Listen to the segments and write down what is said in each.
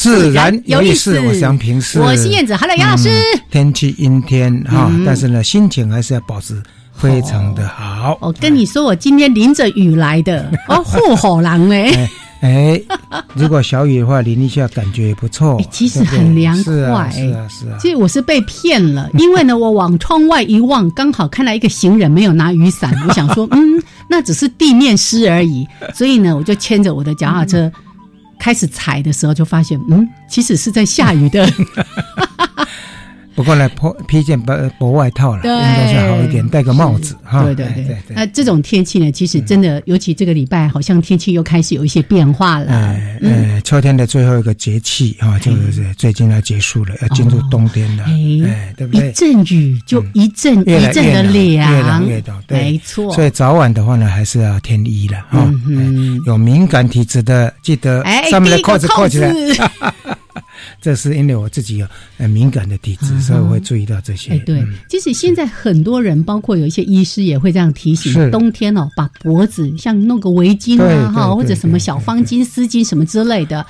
自然有意思。我想平，是我是燕子，Hello，杨老师。天气阴天哈，但是呢，心情还是要保持非常的好。我跟你说，我今天淋着雨来的，哦，护火狼 哎。哎，如果小雨的话，淋一下感觉也不错。其实很凉快，是啊，是啊。其实我是被骗了，因为呢，我往窗外一望，刚好看到一个行人没有拿雨伞，我想说，嗯，那只是地面湿而已。所以呢，我就牵着我的脚踏车开始踩的时候，就发现，嗯，其实是在下雨的。不过呢，披披件薄薄外套了，应该是好一点，戴个帽子哈。对对对。那这种天气呢，其实真的，尤其这个礼拜，好像天气又开始有一些变化了。哎哎，秋天的最后一个节气哈，就是最近要结束了，要进入冬天了。哎，对不对？一阵雨就一阵一阵的凉，越冷越冷。没错。所以早晚的话呢，还是要添衣了哈。有敏感体质的，记得上面的扣子扣起来。这是因为我自己有很敏感的体质，所以我会注意到这些。哎，对，其实现在很多人，包括有一些医师也会这样提醒：冬天哦，把脖子像弄个围巾啊，哈，或者什么小方巾、丝巾什么之类的。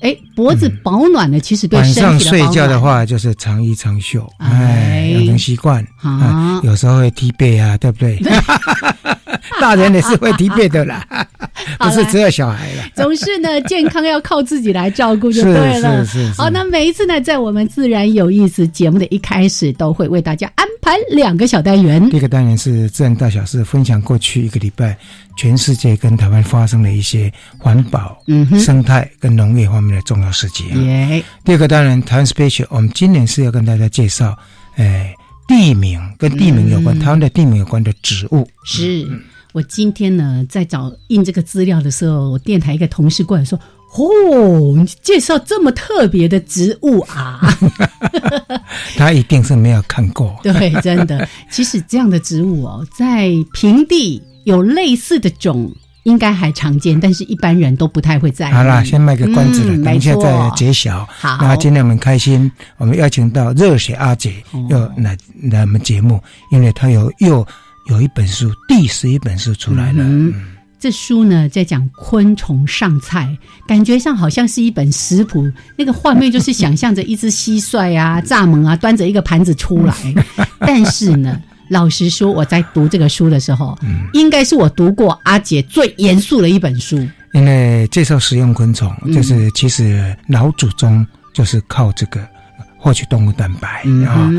哎，脖子保暖的，其实对身体晚上睡觉的话，就是长衣长袖，哎，养成习惯啊。有时候会踢背啊，对不对？大人也是会疲惫的啦，不是只有小孩了。总是呢，健康要靠自己来照顾就对了。是是是。好，那每一次呢，在我们自然有意思节目的一开始，都会为大家安排两个小单元。第一个单元是自然大小事，分享过去一个礼拜全世界跟台湾发生的一些环保、生态跟农业方面的重要事情。耶第二个单元台湾 special，我们今年是要跟大家介绍，哎，地名跟地名有关，台湾的地名有关的植物是。我今天呢，在找印这个资料的时候，我电台一个同事过来说：“哦，你介绍这么特别的植物啊！” 他一定是没有看过。对，真的。其实这样的植物哦，在平地有类似的种，应该还常见，但是一般人都不太会在意。好啦，先卖个关子了，等一下再揭晓。好，那今天我们开心，我们邀请到热血阿姐要来来我们节目，因为她有又。有一本书，第十一本书出来了。嗯，这书呢在讲昆虫上菜，感觉上好像是一本食谱。那个画面就是想象着一只蟋蟀啊、蚱蜢啊端着一个盘子出来。但是呢，老实说，我在读这个书的时候，应该是我读过阿姐最严肃的一本书。因为介绍食用昆虫，就是其实老祖宗就是靠这个获取动物蛋白啊。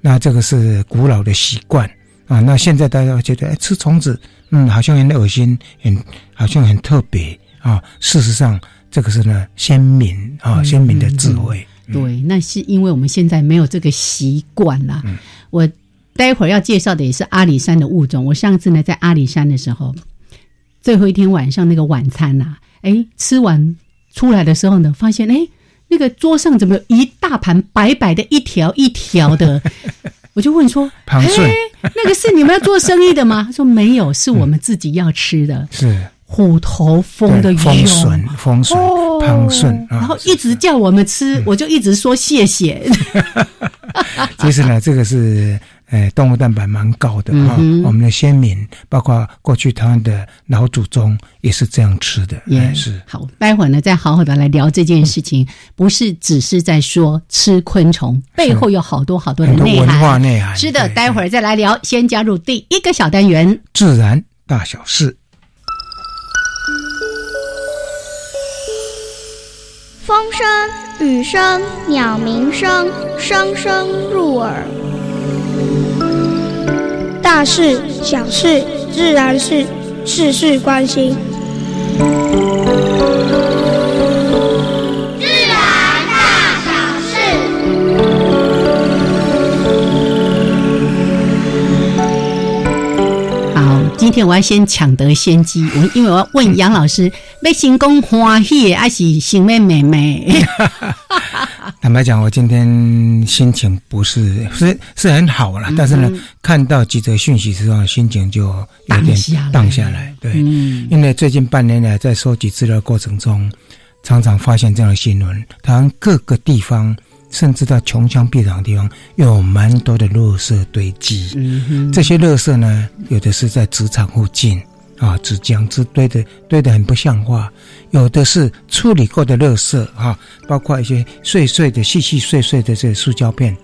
那这个是古老的习惯。啊，那现在大家觉得，哎，吃虫子，嗯，好像很恶心，很好像很特别啊。事实上，这个是呢，先民啊，先民的智慧。对，那是因为我们现在没有这个习惯啦。我待会儿要介绍的也是阿里山的物种。我上次呢，在阿里山的时候，最后一天晚上那个晚餐呐，哎，吃完出来的时候呢，发现哎，那个桌上怎么有一大盘白白的，一条一条的。我就问说：“哎，那个是你们要做生意的吗？”他说：“没有，是我们自己要吃的。”是虎头蜂的风笋，风笋，然后一直叫我们吃，我就一直说谢谢。其实呢，这个是。哎，动物蛋白蛮高的哈，我们的先民，包括过去台湾的老祖宗也是这样吃的，也是。好，待会儿呢再好好的来聊这件事情，不是只是在说吃昆虫，背后有好多好多的内涵。文化内涵。是的，待会儿再来聊。先加入第一个小单元：自然大小事。风声、雨声、鸟鸣声，声声入耳。大事、小事、自然是，事事关心。好今天我要先抢得先机，我因为我要问杨老师，要成功欢喜还是想妹妹妹？坦白讲，我今天心情不是是是很好了，但是呢，看到几则讯息之后，心情就有点荡下来。对，因为最近半年来在收集资料过程中，常常发现这样的新闻，台湾各个地方。甚至到穷乡僻壤的地方，有蛮多的垃圾堆积。嗯这些垃圾呢，有的是在职场附近啊，纸浆子堆的堆的很不像话；有的是处理过的垃圾哈，包括一些碎碎的、细细碎碎的这个塑胶片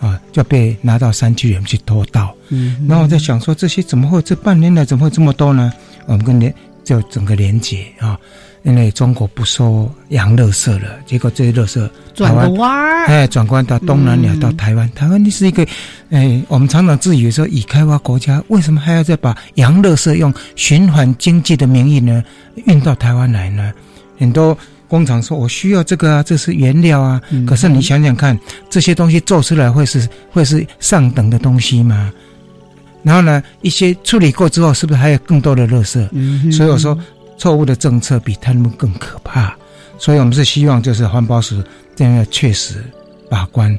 啊，就被拿到山区里面去偷盗。嗯，然后我在想说，这些怎么会这半年来怎么会这么多呢？我们跟连就整个连接啊。因为中国不收洋垃圾了，结果这些垃圾转个弯儿，哎，转弯到东南亚，到台湾。台湾你是一个，哎，我们常常自以为说，已开发国家为什么还要再把洋垃圾用循环经济的名义呢运到台湾来呢？很多工厂说我需要这个啊，这是原料啊。可是你想想看，这些东西做出来会是会是上等的东西吗？然后呢，一些处理过之后，是不是还有更多的垃圾？所以我说。错误的政策比贪污更可怕，所以我们是希望就是环保署这样确实把关。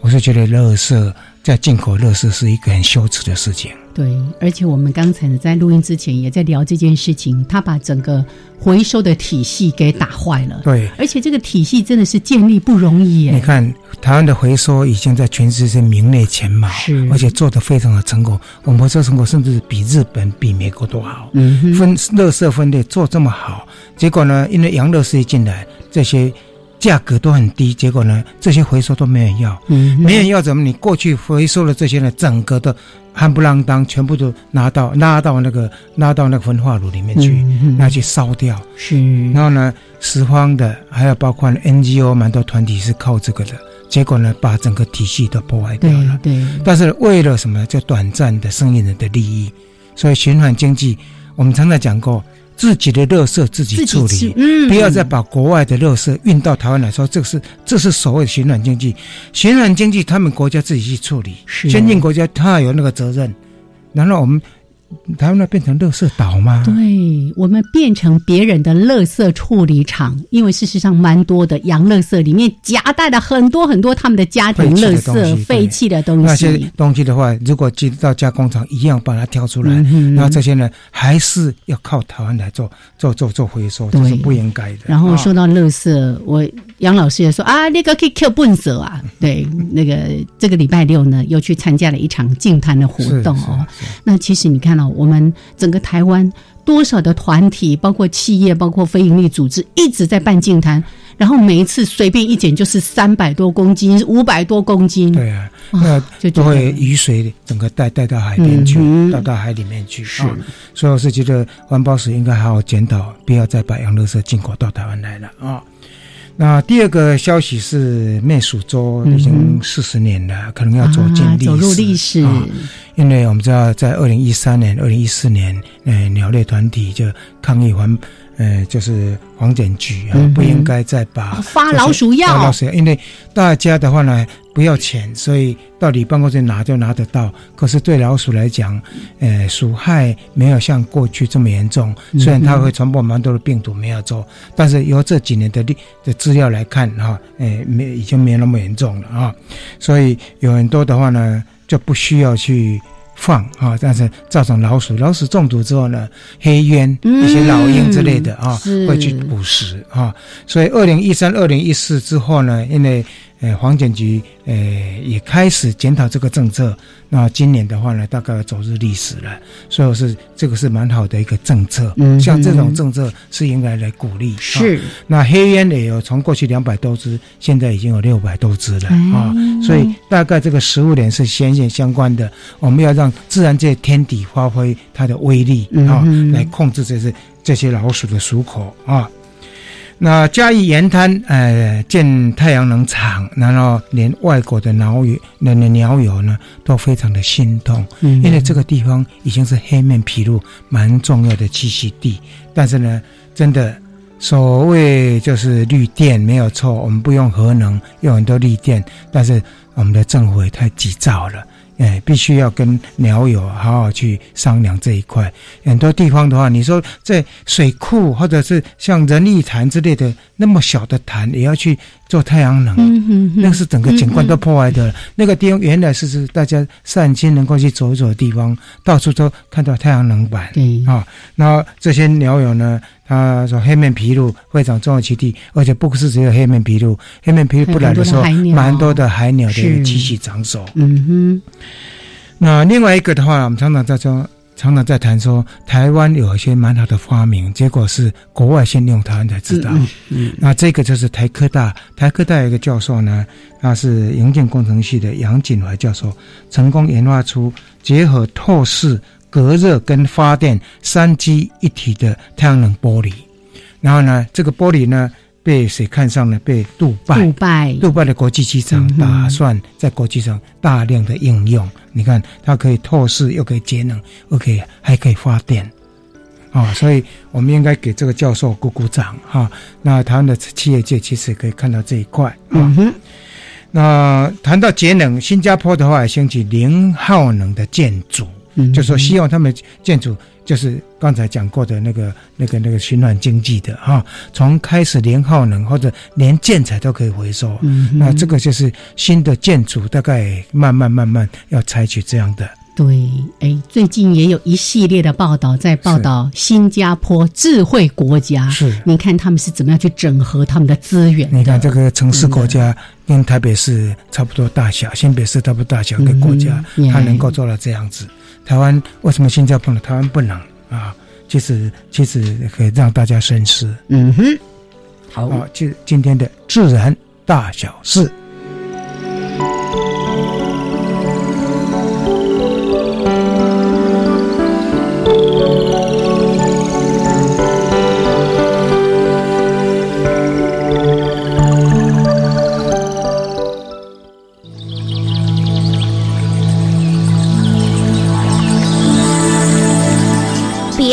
我是觉得垃圾在进口乐事是一个很羞耻的事情。对，而且我们刚才呢在录音之前也在聊这件事情，他把整个回收的体系给打坏了。对，而且这个体系真的是建立不容易耶。你看台湾的回收已经在全世界名列前茅，是，而且做得非常的成功。我们回收成果甚至比日本、比美国都好。嗯，分垃圾分类做这么好，结果呢，因为洋乐事一进来，这些。价格都很低，结果呢，这些回收都没人要，没人要怎么？你过去回收的这些呢，整个的夯不啷当，全部都拿到拉到那个拉到那个焚化炉里面去，拿去烧掉。是，然后呢，拾荒的还有包括 NGO 蛮多团体是靠这个的，结果呢，把整个体系都破坏掉了。对，但是为了什么？就短暂的生意人的利益，所以循环经济，我们常常讲过。自己的垃圾自己处理，不要再把国外的垃圾运到台湾来说，这是这是所谓的循环经济。循环经济，他们国家自己去处理，先进国家他有那个责任。然后我们。台湾那变成垃圾岛吗？对，我们变成别人的垃圾处理厂，因为事实上蛮多的洋垃圾里面夹带了很多很多他们的家庭垃圾、废弃的东西。那些东西的话，如果进到加工厂，一样把它挑出来，然后这些呢，还是要靠台湾来做做做做回收，这是不应该的。然后说到垃圾，我杨老师也说啊，那个可以 Q 笨蛇啊，对，那个这个礼拜六呢，又去参加了一场净滩的活动哦。那其实你看。我们整个台湾多少的团体，包括企业，包括非营利组织，一直在办净滩，然后每一次随便一捡就是三百多公斤、五百多公斤。对啊，那就都会雨水整个带带到海边去，带到海里面去。是，所以我是觉得环保署应该好好检讨，不要再把洋垃圾进口到台湾来了啊。那第二个消息是，灭鼠州已经四十年了，可能要走进历史。走入历史，因为我们知道，在二零一三年、二零一四年，呃，鸟类团体就抗议环。呃，就是黄检局啊，不应该再把发老鼠药，老鼠药，因为大家的话呢不要钱，所以到你办公室拿就拿得到。可是对老鼠来讲，呃，鼠害没有像过去这么严重，虽然它会传播蛮多的病毒，没有做，但是由这几年的历的资料来看，哈，呃，没已经没那么严重了啊。所以有很多的话呢，就不需要去。放啊，但是造成老鼠，老鼠中毒之后呢，黑鸢、一些老鹰之类的啊，会去捕食啊。所以二零一三、二零一四之后呢，因为呃，黄检局呃也开始检讨这个政策。那今年的话呢，大概走入历史了，所以是这个是蛮好的一个政策。嗯，像这种政策是应该来鼓励。是。那黑烟也有从过去两百多只，现在已经有六百多只了啊。所以大概这个食物链是息息相关的。我们要让自然界天敌发挥它的威力啊，来控制这些这些老鼠的鼠口啊。那嘉义盐滩，呃，建太阳能厂，然后连外国的鸟友、那那鸟友呢，都非常的心痛，嗯。因为这个地方已经是黑面琵鹭蛮重要的栖息地，但是呢，真的所谓就是绿电没有错，我们不用核能，用很多绿电，但是我们的政府也太急躁了。哎，必须要跟鸟友好好去商量这一块。很多地方的话，你说在水库或者是像人力潭之类的那么小的潭，也要去做太阳能，嗯哼哼那个是整个景观都破坏的。那个地方原来是是大家散心能够去走一走的地方，到处都看到太阳能板。对啊，那这些鸟友呢？他说黑面琵鹭非常重要栖地，而且不是只有黑面琵鹭，黑面琵鹭不来的时候蛮多的海鸟的是栖息场所。嗯那另外一个的话，我们常常在说，常常在谈说，台湾有一些蛮好的发明，结果是国外先用台湾才知道。嗯嗯那这个就是台科大，台科大有一个教授呢，他是营建工程系的杨锦怀教授，成功研发出结合透视、隔热跟发电三机一体的太阳能玻璃。然后呢，这个玻璃呢被谁看上了？被杜拜杜拜杜拜的国际机场打算在国际上大量的应用。你看，它可以透视，又可以节能，又可以还可以发电。啊、所以我们应该给这个教授鼓鼓掌哈、那台湾的企业界其实也可以看到这一块啊。嗯哼那谈到节能，新加坡的话也兴起零耗能的建筑，嗯就说希望他们建筑就是刚才讲过的那个、那个、那个循环经济的哈，从开始连耗能或者连建材都可以回收。嗯那这个就是新的建筑，大概慢慢慢慢要采取这样的。对，哎，最近也有一系列的报道在报道新加坡智慧国家，是你看他们是怎么样去整合他们的资源的？你看这个城市国家跟台北市差不多大小，新北市差不多大小一个国家，嗯它能够做到这样子。台湾为什么新加坡呢？台湾不能啊？其实其实可以让大家深思。嗯哼，好，啊，就今天的自然大小事。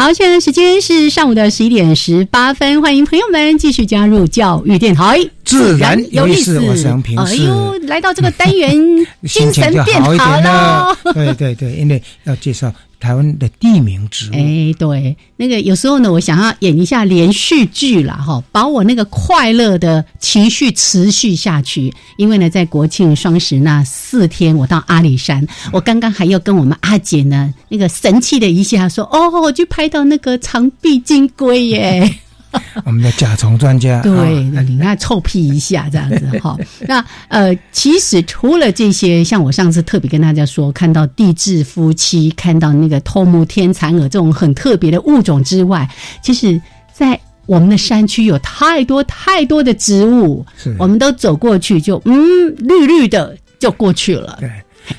好，现在时间是上午的十一点十八分，欢迎朋友们继续加入教育电台，自然有意思我是杨平哎呦，来到这个单元，精神变好了。。对对对，因为要介绍台湾的地名植物。哎，对，那个有时候呢，我想要演一下连续剧啦，哈，把我那个快乐的情绪持续下去。因为呢，在国庆双十那四天，我到阿里山，我刚刚还要跟我们阿姐呢，那个神气的一下说，哦，我去拍到那个长臂金龟耶。我们的甲虫专家。对，你看臭屁一下这样子哈。那呃，其实除了这些，像我上次特别跟大家说，看到地质夫妻，看到那个透木天蚕蛾这种很特别的物种之外，其实，在我们的山区有太多太多的植物，我们都走过去就嗯绿绿的就过去了。对，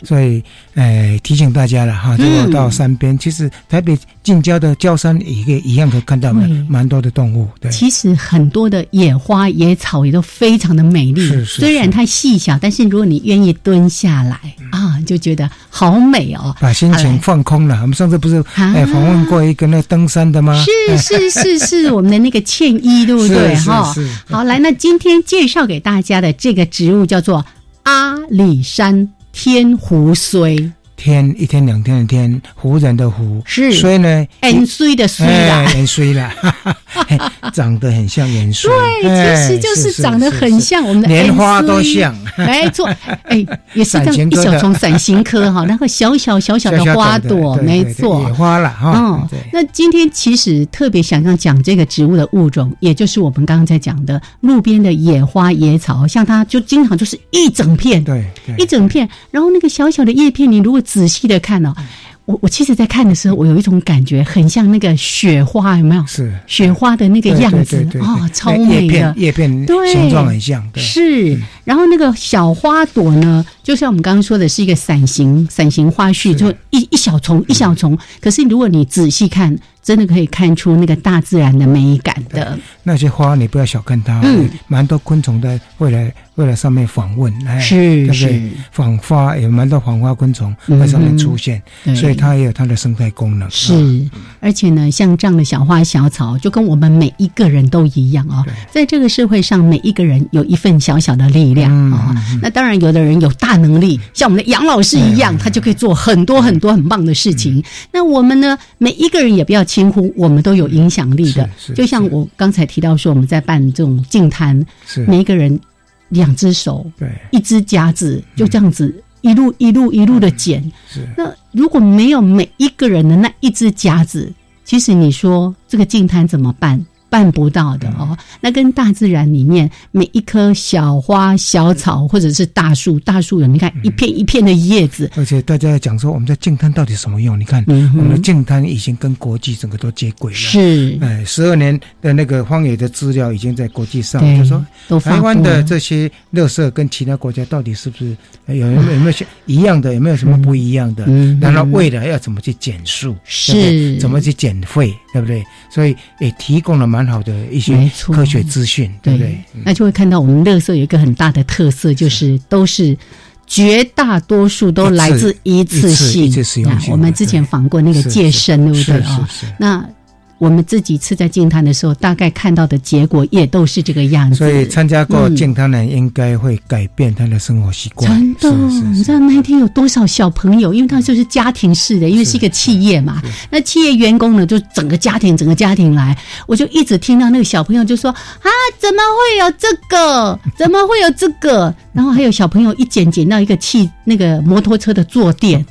所以，呃，提醒大家了哈，如果到山边，其实台北近郊的郊山也可以一样可以看到蛮蛮多的动物。对，其实很多的野花野草也都非常的美丽，是是虽然它细小，但是如果你愿意蹲下来、啊，就觉得好美哦。把心情放空了。我们上次不是啊哎访问过一个那登山的吗？是是是是，我们的那个倩衣，对不对？哈，好，来，那今天介绍给大家的这个植物叫做阿里山天胡荽。天一天两天的天，湖人的湖是所以呢，盐水的水啦哎，，盐水啦，嘿长得很像盐水，对，哎其实就是长得很像我们的莲花都像，没错，哎，也是这样一小丛伞形科哈，那个小小小小的花朵，没错野。花了哈哦，那今天其实特别想要讲这个植物的物种，也就是我们刚刚在讲的路边的野花野草，像它就经常就是一整片，对对一整片，然后那个小小的叶片，你如果仔细的看哦，我我其实，在看的时候，我有一种感觉，很像那个雪花，有没有？是雪花的那个样子哦，超叶美的。片。叶片形状很像，对，是，然后那个小花朵呢，就像我们刚刚说的，是一个伞形伞形花序，就一一小丛一小丛。可是如果你仔细看，真的可以看出那个大自然的美感的。那些花你不要小看它，嗯蛮多昆虫在未来未来上面访问，哎，是是？访花有蛮多访花昆虫嗯在上面出现，对所以它也有它的生态功能。啊是，而且呢，像这样的小花小草，就跟我们每一个人都一样哦，在这个社会上，每一个人有一份小小的力量嗯啊、哦。那当然，有的人有大能力，像我们的杨老师一样，他就可以做很多很多很棒的事情。那我们呢，每一个人也不要轻忽，我们都有影响力的。就像我刚才提到说，我们在办这种净滩，是。每一个人两只手，对，一只夹子，就这样子一路一路一路的捡。是。那如果没有每一个人的那一只夹子，其实你说这个净摊怎么办？办不到的哦。那跟大自然里面每一棵小花、小草，或者是大树，大树有你看一片一片的叶子，而且大家在讲说我们在净滩到底什么用？你看，嗯我们的净滩已经跟国际整个都接轨了。是哎，十二年的那个荒野的资料已经在国际上，对就说都台湾的这些垃圾跟其他国家到底是不是有有有没有些一样的？有没有什么不一样的？嗯然后未来要怎么去减速？是怎么去减废？对不对？所以也提供了蛮好的一些科学资讯，对不对？那就会看到我们乐色有一个很大的特色，就是都是。绝大多数都来自一次性，我们之前访过那个是戒生，对不对啊？那我们自己吃在净滩的时候，大概看到的结果也都是这个样子。所以参加过嗯健康人应该会改变他的生活习惯。真的，是是你知道那一天有多少小朋友？因为他就是家庭式的，因为是一个企业嘛。那企业员工呢，就整个家庭，整个家庭来，我就一直听到那个小朋友就说：“啊，怎么会有这个？怎么会有这个？”然后还有小朋友一捡捡到一个汽那个摩托车的坐垫。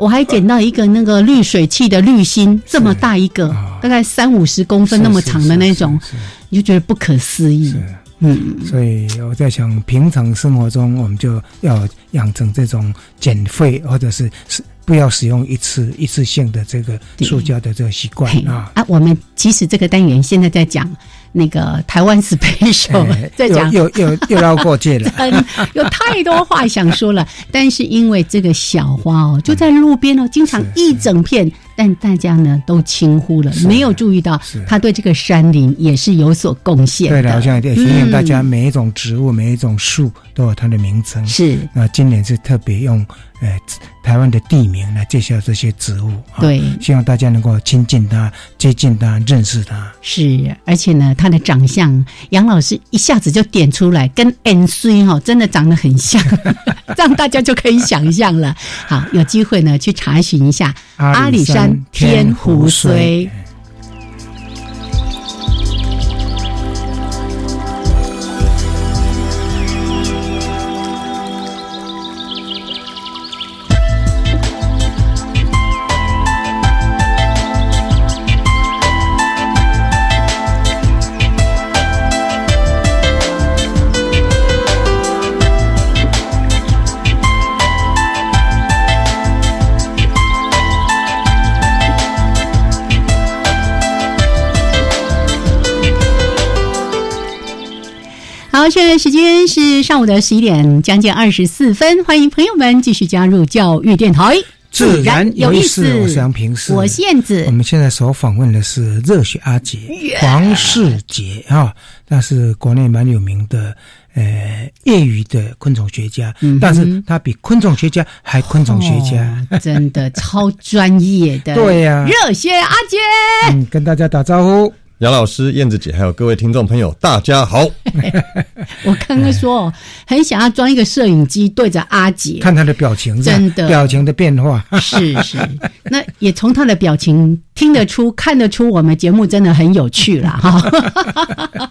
我还捡到一个那个滤水器的滤芯，这么大一个，大概三五十公分那么长的那种，你就觉得不可思议。嗯，所以我在想，平常生活中我们就要养成这种减废，或者是是不要使用一次一次性的这个塑胶的这个习惯啊。啊，我们其实这个单元现在在讲那个台湾 special，、哎 在讲又又又又要过界了。嗯，有太多话想说了，但是因为这个小花哦，就在路边哦，经常一整片，但大家呢都轻忽了，没有注意到他对这个山林也是有所贡献的。对了，好像也提醒大家，嗯每一种植物、每一种树都有它的名称。是那今年是特别用呃台湾的地名来介绍这些植物。啊对希望大家能够亲近它、接近它、认识它。是，而且呢，他的长相，杨老师一下子就点出来，跟 N C 哈真的长得很像，这样大家就可以想象了。好，有机会呢去查询一下阿里山天湖水。时间是上午的十一点将近二十四分，欢迎朋友们继续加入教育电台，自然有意思，我是杨平是，我是燕子。我。们现在所访问的是热血阿杰黄世杰啊，那是国内蛮有名的呃业余的昆虫学家，嗯但是他比昆虫学家还昆虫学家。哦真的超专业的，对呀。热血阿杰，嗯，跟大家打招呼。杨老师、燕子姐，还有各位听众朋友，大家好。我刚刚说哦，很想要装一个摄影机对着阿杰，看他的表情，真的表情的变化。是是，那也从他的表情听得出、看得出，我们节目真的很有趣了哈。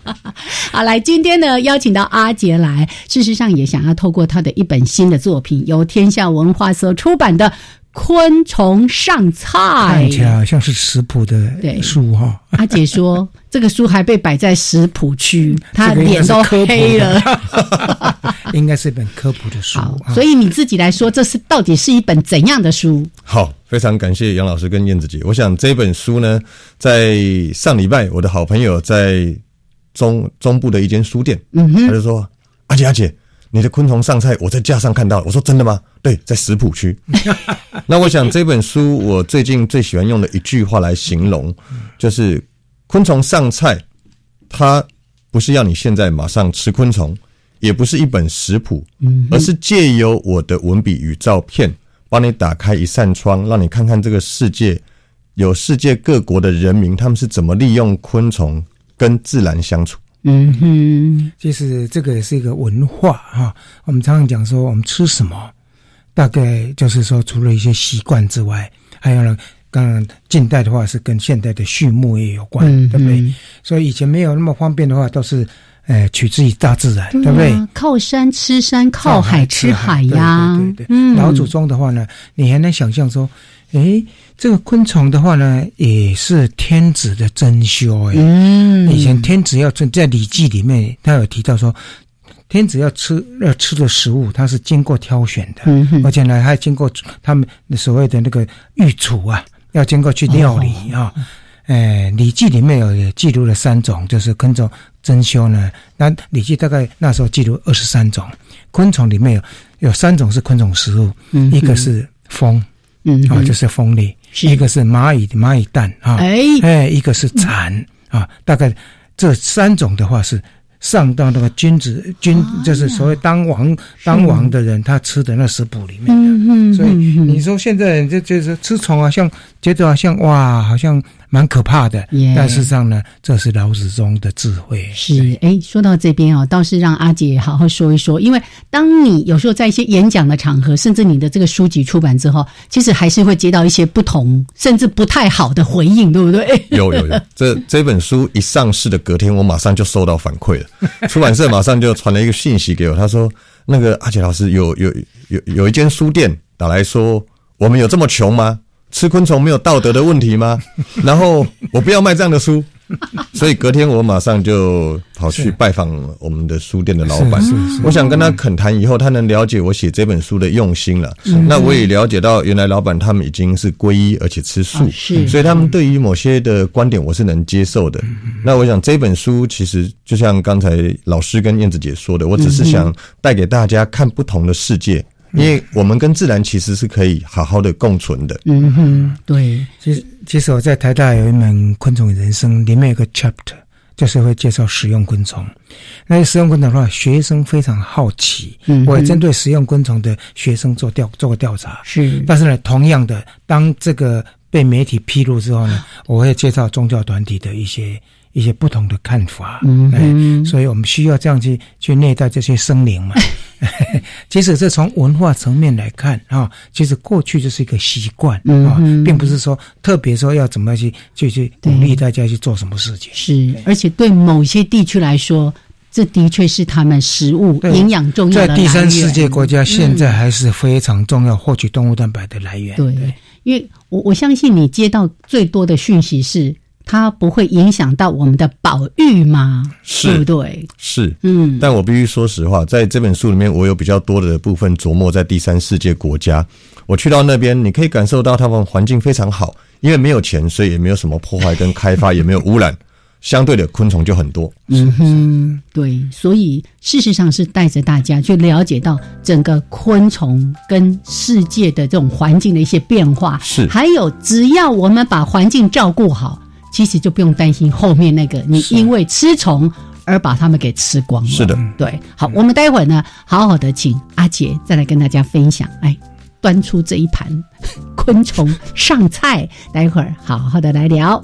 好，来，今天呢，邀请到阿杰来，事实上也想要透过他的一本新的作品，由天下文化所出版的。昆虫上菜，看起来好像是食谱的书哈。阿姐说，这个书还被摆在食谱区，她脸都黑了。应该是一本科普的书。所以你自己来说，这是到底是一本怎样的书？好，非常感谢杨老师跟燕子姐。我想这本书呢，在上礼拜，我的好朋友在中中部的一间书店，嗯哼，他就说：“阿姐，阿姐。”你的昆虫上菜，我在架上看到。我说真的吗？对，在食谱区。那我想这本书，我最近最喜欢用的一句话来形容，就是昆虫上菜，它不是要你现在马上吃昆虫，也不是一本食谱，而是借由我的文笔与照片，帮你打开一扇窗，让你看看这个世界有世界各国的人民，他们是怎么利用昆虫跟自然相处。嗯哼，其实这个也是一个文化哈。我们常常讲说，我们吃什么，大概就是说，除了一些习惯之外，还有呢，刚刚近代的话是跟现代的畜牧业有关，对不对？所以以前没有那么方便的话，都是呃取自于大自然，对不对？靠山吃山，靠海吃海呀。对对对。老祖宗的话呢，你还能想象说，诶。这个昆虫的话呢，也是天子的珍馐哎。嗯，以前天子要在《礼记》里面，他有提到说，天子要吃要吃的食物，它是经过挑选的，而且呢，还经过他们所谓的那个御厨啊，要经过去料理啊。哎，《礼记》里面有记录了三种，就是昆虫珍馐呢。那《礼记》大概那时候记录二十三种昆虫，里面有有三种是昆虫食物，一个是蜂，嗯啊，就是蜂蜜。一个是蚂蚁的蚂蚁蛋啊，哎。哎，一个是蚕啊，大概这三种的话是上到那个君子君，就是所谓当王当王的人他吃的那食谱里面的，嗯所以你说现在就就是吃虫啊，像觉得好像哇，好像。蛮可怕的，但事实上呢，这是老子中的智慧。是，哎，说到这边哦，倒是让阿姐好好说一说，因为当你有时候在一些演讲的场合，甚至你的这个书籍出版之后，其实还是会接到一些不同，甚至不太好的回应，对不对？有有有，这这本书一上市的隔天，我马上就收到反馈了，出版社马上就传了一个信息给我，他说：“那个阿杰老师，有有有有一间书店打来说，我们有这么穷吗？”吃昆虫没有道德的问题吗？然后我不要卖这样的书，所以隔天我马上就跑去拜访我们的书店的老板。我想跟他恳谈以后，他能了解我写这本书的用心了。那我也了解到，原来老板他们已经是皈依而且吃素，所以他们对于某些的观点我是能接受的。那我想这本书其实就像刚才老师跟燕子姐说的，我只是想带给大家看不同的世界。因为我们跟自然其实是可以好好的共存的。嗯哼，对。其实，其实我在台大有一门昆虫人生，里面有个 chapter，就是会介绍食用昆虫。那食用昆虫的话，学生非常好奇。嗯。我也针对食用昆虫的学生做调做过调查。是。但是呢，同样的，当这个被媒体披露之后呢，我会介绍宗教团体的一些。一些不同的看法，嗯，所以我们需要这样去去虐待这些生灵嘛。其实这从文化层面来看啊，其实过去就是一个习惯啊，并不是说特别说要怎么去去去鼓励大家去做什么事情。是，而且对某些地区来说，这的确是他们食物营养重要的在第三世界国家，现在还是非常重要获取动物蛋白的来源。对，因为我我相信你接到最多的讯息是。它不会影响到我们的保育吗？对不对？是，嗯。但我必须说实话，在这本书里面，我有比较多的部分琢磨在第三世界国家。我去到那边，你可以感受到他们环境非常好，因为没有钱，所以也没有什么破坏跟开发，也没有污染，相对的昆虫就很多。嗯哼，对。所以事实上是带着大家去了解到整个昆虫跟世界的这种环境的一些变化。是，还有只要我们把环境照顾好。其实就不用担心后面那个你因为吃虫而把它们给吃光了。是的，对。好，我们待会儿呢，好好的请阿杰再来跟大家分享，哎，端出这一盘 昆虫上菜，待会儿好好的来聊。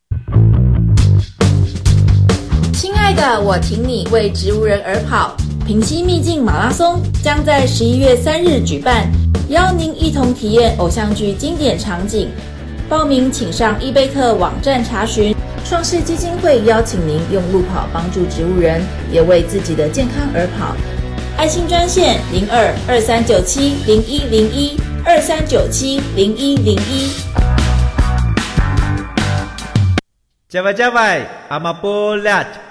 的，我挺你为植物人而跑。平溪秘境马拉松将在十一月三日举办，邀您一同体验偶像剧经典场景。报名请上伊贝特网站查询。创世基金会邀请您用路跑帮助植物人，也为自己的健康而跑。爱心专线零二二三九七零一零一二三九七零一零一。Java Java, Amapolat, Dakun Kamashikatsidas, 的加古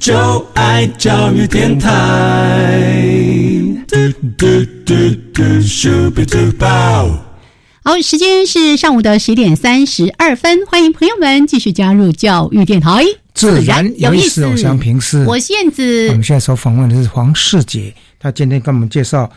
就爱教育电台。好，时间是上午的十点三十二分，欢迎朋友们继续加入教育电台，自然有意思。我想平视，我是燕子。我们现在所访问的是黄世杰，他今天跟我们介绍。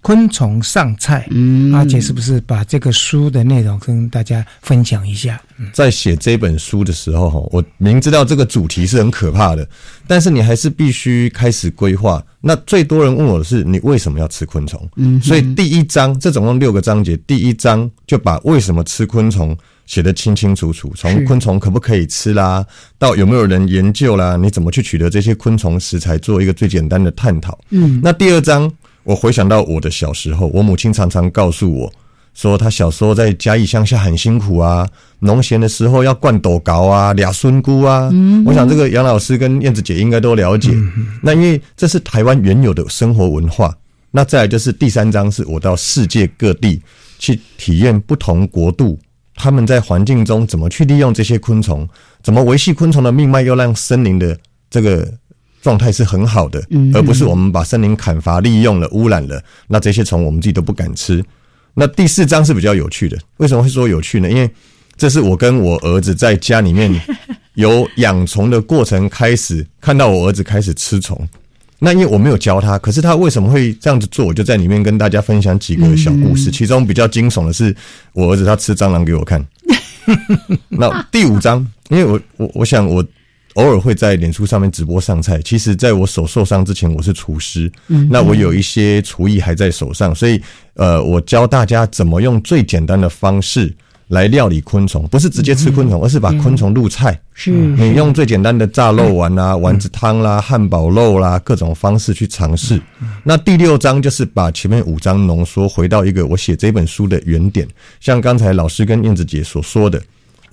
昆虫上菜，嗯，阿姐是不是把这个书的内容跟大家分享一下？在写这本书的时候，哈，我明知道这个主题是很可怕的，但是你还是必须开始规划。那最多人问我的是，你为什么要吃昆虫？嗯，所以第一章，这总共六个章节，第一章就把为什么吃昆虫写得清清楚楚，从昆虫可不可以吃啦，到有没有人研究啦，你怎么去取得这些昆虫食材，做一个最简单的探讨。嗯，那第二章。我回想到我的小时候，我母亲常常告诉我，说她小时候在嘉义乡下很辛苦啊，农闲的时候要灌斗高啊、俩孙姑啊。我想这个杨老师跟燕子姐应该都了解。那因为这是台湾原有的生活文化。那再来就是第三章，是我到世界各地去体验不同国度，他们在环境中怎么去利用这些昆虫，怎么维系昆虫的命脉，又让森林的这个。状态是很好的，而不是我们把森林砍伐、利用了、污染了，那这些虫我们自己都不敢吃。那第四章是比较有趣的，为什么会说有趣呢？因为这是我跟我儿子在家里面 有养虫的过程开始，看到我儿子开始吃虫。那因为我没有教他，可是他为什么会这样子做？我就在里面跟大家分享几个小故事。其中比较惊悚的是，我儿子他吃蟑螂给我看。那第五章，因为我我我想我。偶尔会在脸书上面直播上菜。其实，在我手受伤之前，我是厨师。嗯，那我有一些厨艺还在手上，所以，呃，我教大家怎么用最简单的方式来料理昆虫，不是直接吃昆虫，而是把昆虫入菜。是，你用最简单的炸肉丸啊、丸子汤啦、汉堡肉啦各种方式去尝试。那第六章就是把前面五章浓缩，回到一个我写这本书的原点，像刚才老师跟燕子姐所说的。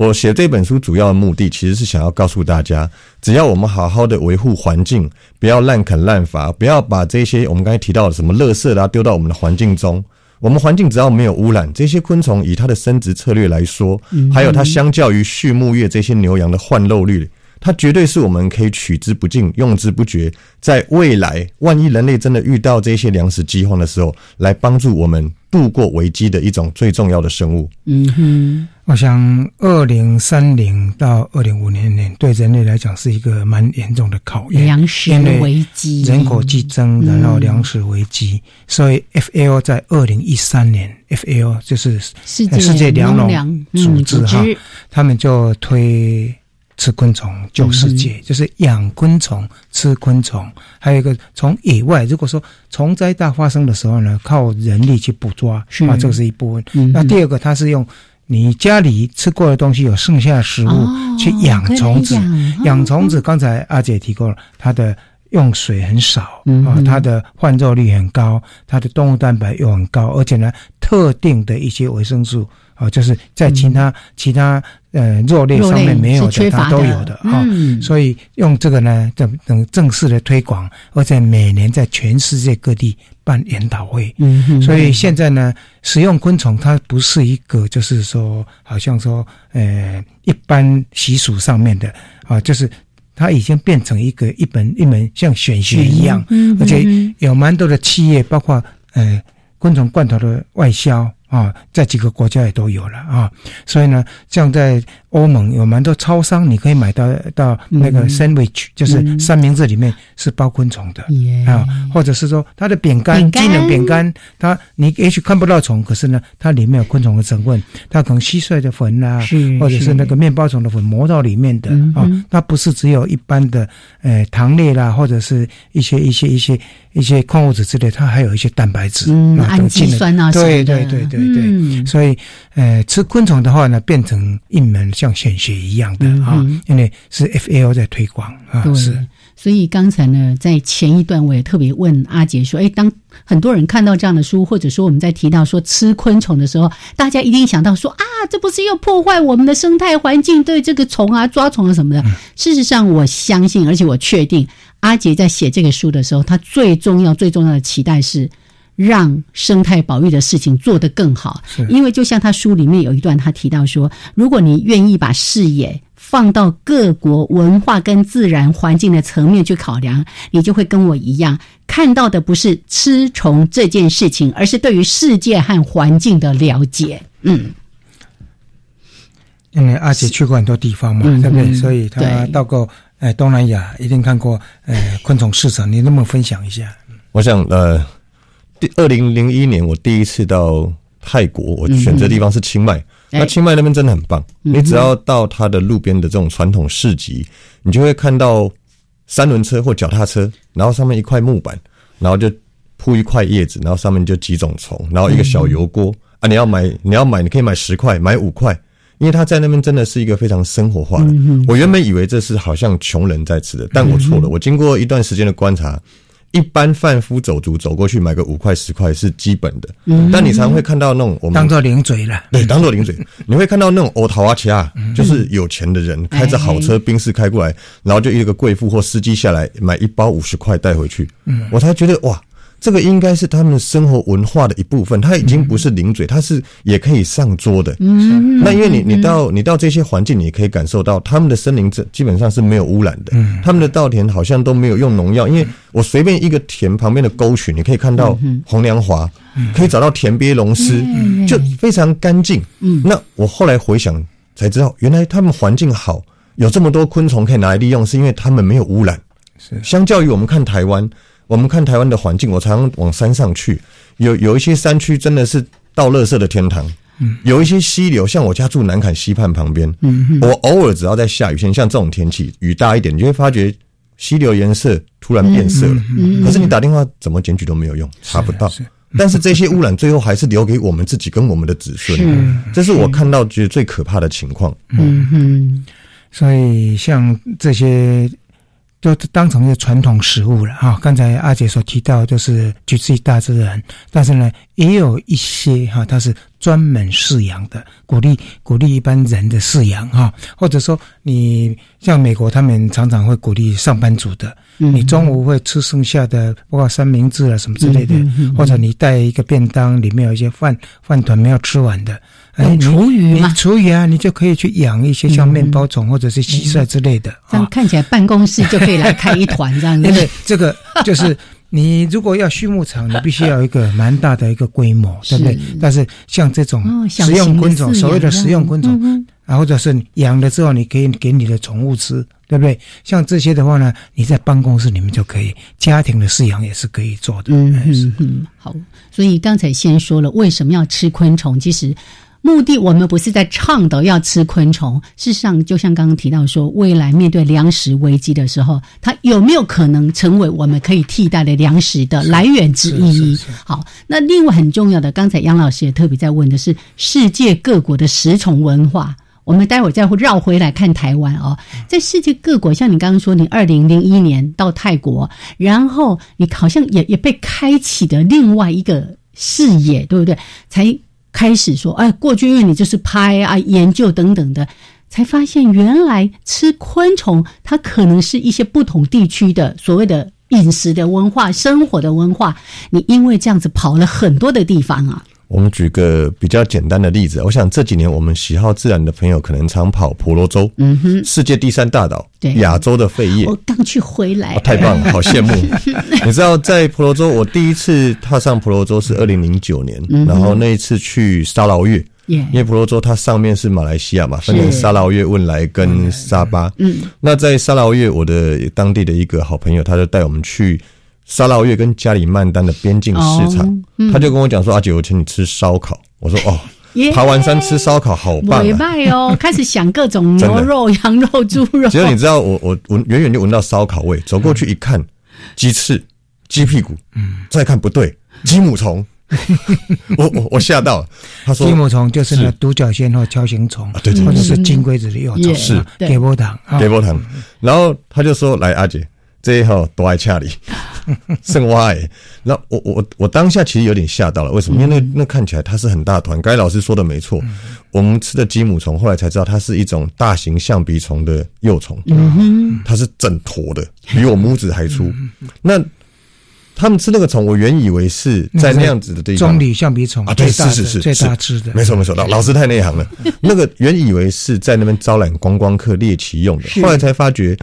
我写这本书主要的目的，其实是想要告诉大家，只要我们好好的维护环境，不要滥垦滥伐，不要把这些我们刚才提到的什么垃圾啦丢到我们的环境中。我们环境只要没有污染，这些昆虫以它的生殖策略来说，还有它相较于畜牧业这些牛羊的换肉率，它绝对是我们可以取之不尽、用之不绝。在未来，万一人类真的遇到这些粮食饥荒的时候，来帮助我们度过危机的一种最重要的生物。嗯哼，我想二零三零到二零五零年对人类来讲是一个蛮严重的考验，粮食危机，人口激增，然后粮食危机。所以 FAO 在二零一三年，FAO 就是世世界粮农组织哈，他们就推。吃昆虫救世界，就是养昆虫、吃昆虫，还有一个从野外，如果说虫灾大发生的时候呢，靠人力去捕捉啊，这个是一部分。那第二个，它是用你家里吃过的东西有剩下的食物去养虫子，养虫子。刚才阿姐提过了，它的用水很少啊，它的换肉率很高，它的动物蛋白又很高，而且呢，特定的一些维生素。啊，就是在其他其他呃肉类上面没有的，它都有的啊。所以用这个呢，等等正式的推广，而且每年在全世界各地办研讨会。嗯所以现在呢，使用昆虫它不是一个，就是说，好像说，呃，一般习俗上面的啊，就是它已经变成一个一本一门像选学一样，而且有蛮多的企业，包括呃昆虫罐头的外销。啊，在几个国家也都有了啊，所以呢，这样在欧盟有蛮多超商，你可以买到到那个 sandwich，就是三明治里面是包昆虫的啊，或者是说它的饼干，机能饼干，它你也许看不到虫，可是呢，它里面有昆虫的成分，它可能蟋蟀的粉啦，或者是那个面包虫的粉磨到里面的啊，它不是只有一般的呃糖类啦，或者是一些一些一些。一些矿物质之类，它还有一些蛋白质，嗯，氨基酸啊，对对对对对。所以，呃，吃昆虫的话呢，变成一门像显学一样的啊，因为是 FAO 在推广啊，是。所以刚才呢，在前一段我也特别问阿杰说：“哎，当很多人看到这样的书，或者说我们在提到说吃昆虫的时候，大家一定想到说啊，这不是又破坏我们的生态环境？对这个虫啊，抓虫啊什么的。事实上，我相信，而且我确定，阿杰在写这个书的时候，他最重要、最重要的期待是让生态保育的事情做得更好。因为就像他书里面有一段，他提到说，如果你愿意把视野。放到各国文化跟自然环境的层面去考量，你就会跟我一样看到的不是吃虫这件事情，而是对于世界和环境的了解。嗯，因为阿姐去过很多地方嘛，对不对？所以他到过哎东南亚，一定看过呃昆虫市场。你能不能分享一下？我想呃，第二零零一年我第一次到泰国，我选择地方是清迈。那清迈那边真的很棒，你只要到它的路边的这种传统市集，你就会看到三轮车或脚踏车，然后上面一块木板，然后就铺一块叶子，然后上面就几种虫，然后一个小油锅啊，你要买你要买你可以买十块买五块，因为它在那边真的是一个非常生活化的。我原本以为这是好像穷人在吃的，但我错了。我经过一段时间的观察。一般贩夫走卒走过去买个五块十块是基本的，但你常会看到那种我们当做零嘴了，对，当做零嘴，你会看到那种欧桃阿奇啊，就是有钱的人开着好车宾士开过来，然后就一个贵妇或司机下来买一包五十块带回去，我才觉得哇。这个应该是他们生活文化的一部分，它已经不是零嘴，它是也可以上桌的。嗯，那因为你你到你到这些环境，你可以感受到他们的森林这基本上是没有污染的。嗯，他们的稻田好像都没有用农药，因为我随便一个田旁边的沟渠，你可以看到红娘华，可以找到田鳖龙狮，就非常干净。嗯，那我后来回想才知道，原来他们环境好，有这么多昆虫可以拿来利用，是因为他们没有污染。是，相较于我们看台湾。我们看台湾的环境，我常往山上去，有有一些山区真的是倒垃圾的天堂。嗯，有一些溪流，像我家住南坎溪畔旁边，嗯，我偶尔只要在下雨天，像这种天气雨大一点，你就会发觉溪流颜色突然变色了。嗯，可是你打电话怎么检举都没有用，查不到。但是这些污染最后还是留给我们自己跟我们的子孙。这是我看到觉得最可怕的情况。嗯哼，所以像这些。就当成一个传统食物了哈。刚才阿姐所提到，就是取自于大自然，但是呢，也有一些哈，它是专门饲养的，鼓励鼓励一般人的饲养哈，或者说你像美国，他们常常会鼓励上班族的，嗯你中午会吃剩下的，包括三明治啊什么之类的，或者你带一个便当，里面有一些饭饭团没有吃完的。哎，有你你厨余吗厨余啊，你就可以去养一些像面包虫或者是蟋蟀之类的。这样看起来办公室就可以来开一团这样子。因为这个就是你如果要畜牧场，你必须要有一个蛮大的一个规模，对不对？但是像这种食用昆虫，饲所谓的食用昆虫啊，或者是你养了之后，你可以给你的宠物吃，对不对？像这些的话呢，你在办公室里面就可以，家庭的饲养也是可以做的。嗯嗯嗯，好。所以刚才先说了，为什么要吃昆虫？其实目的我们不是在倡导要吃昆虫，事实上，就像刚刚提到说，未来面对粮食危机的时候，它有没有可能成为我们可以替代的粮食的来源之一？好，那另外很重要的，刚才杨老师也特别在问的是世界各国的食虫文化。我们待会儿再绕回来看台湾哦，在世界各国，像你刚刚说，你二零零一年到泰国，然后你好像也也被开启的另外一个视野，对不对？才开始说，哎，过去因为你就是拍啊、研究等等的，才发现原来吃昆虫，它可能是一些不同地区的所谓的饮食的文化、生活的文化。你因为这样子跑了很多的地方啊，我们举个比较简单的例子，我想这几年我们喜好自然的朋友可能常跑婆罗洲，嗯哼，世界第三大岛对，亚洲的肺叶我，刚去回来，哦太棒了，好羡慕！你知道，在婆罗洲，我第一次踏上婆罗洲是二零零九年，嗯然后那一次去沙劳越，耶因为婆罗洲它上面是马来西亚嘛，分成是沙劳越、汶莱跟沙巴。嗯，那在沙劳越，我的当地的一个好朋友，他就带我们去沙拉越跟加里曼丹的边境市场，哦嗯。他就跟我讲说：“阿姐，我请你吃烧烤。”我说：“哦，耶。爬完山吃烧烤好棒尾啊！”拜哦，开始想各种牛肉、羊肉、猪肉。只有你知道，我我闻远远就闻到烧烤味，走过去一看，鸡翅、鸡屁股，嗯，再看不对，鸡母虫，我我我吓到了。他说鸡母虫就是那独角仙或锹形虫，对对对。或者是金龟子的幼虫，是。啊给波糖，啊。给波糖，然后他就说：“来，阿姐，这一号多爱恰里，剩蛙哎。”然后我我我当下其实有点吓到了，为什么？因为那那看起来它是很大团。该老师说的没错，我们吃的鸡母虫，后来才知道它是一种大型象鼻虫的幼虫，嗯，它是整坨的，比我拇指还粗。那他们吃那个虫，我原以为是在那样子的地方，棕榈象鼻虫啊，对，是是是，最大是只的，没错没错，老老师太内行了。那个原以为是在那边招揽观光客猎奇用的，后来才发觉，